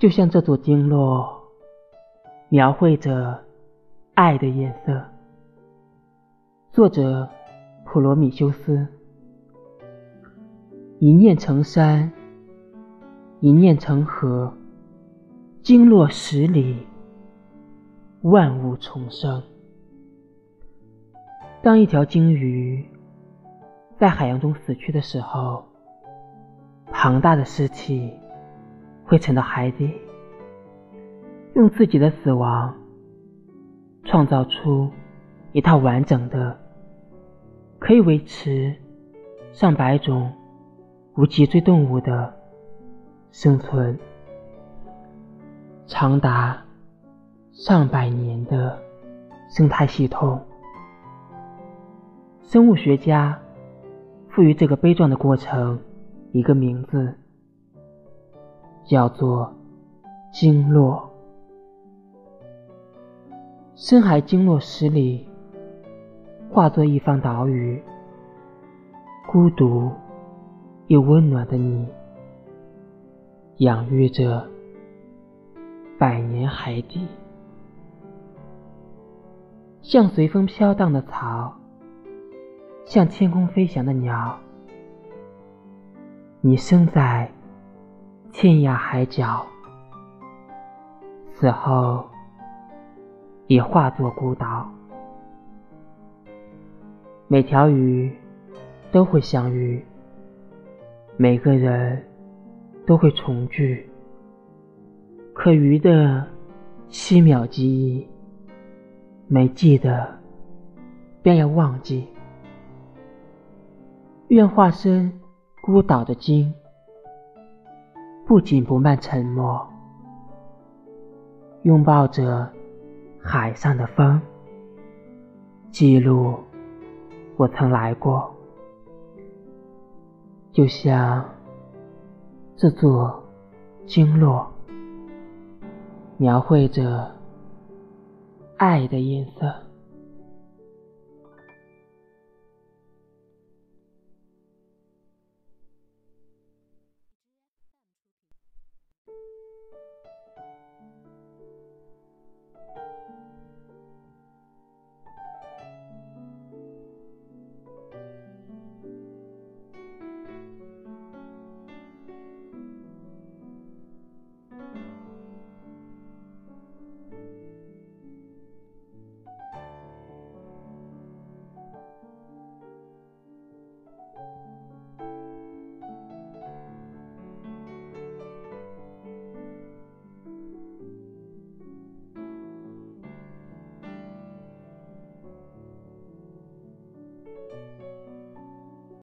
就像这座经络，描绘着爱的颜色。作者普罗米修斯。一念成山，一念成河，经络十里，万物重生。当一条鲸鱼在海洋中死去的时候，庞大的尸体会沉到海底，用自己的死亡创造出一套完整的、可以维持上百种无脊椎动物的生存，长达上百年的生态系统。生物学家赋予这个悲壮的过程一个名字，叫做经络。深海经络十里，化作一方岛屿，孤独又温暖的你，养育着百年海底，像随风飘荡的草。像天空飞翔的鸟，你生在天涯海角，死后也化作孤岛。每条鱼都会相遇，每个人都会重聚。可鱼的七秒记忆，没记得便要忘记。愿化身孤岛的鲸，不紧不慢沉默，拥抱着海上的风，记录我曾来过，就像这座经络，描绘着爱的颜色。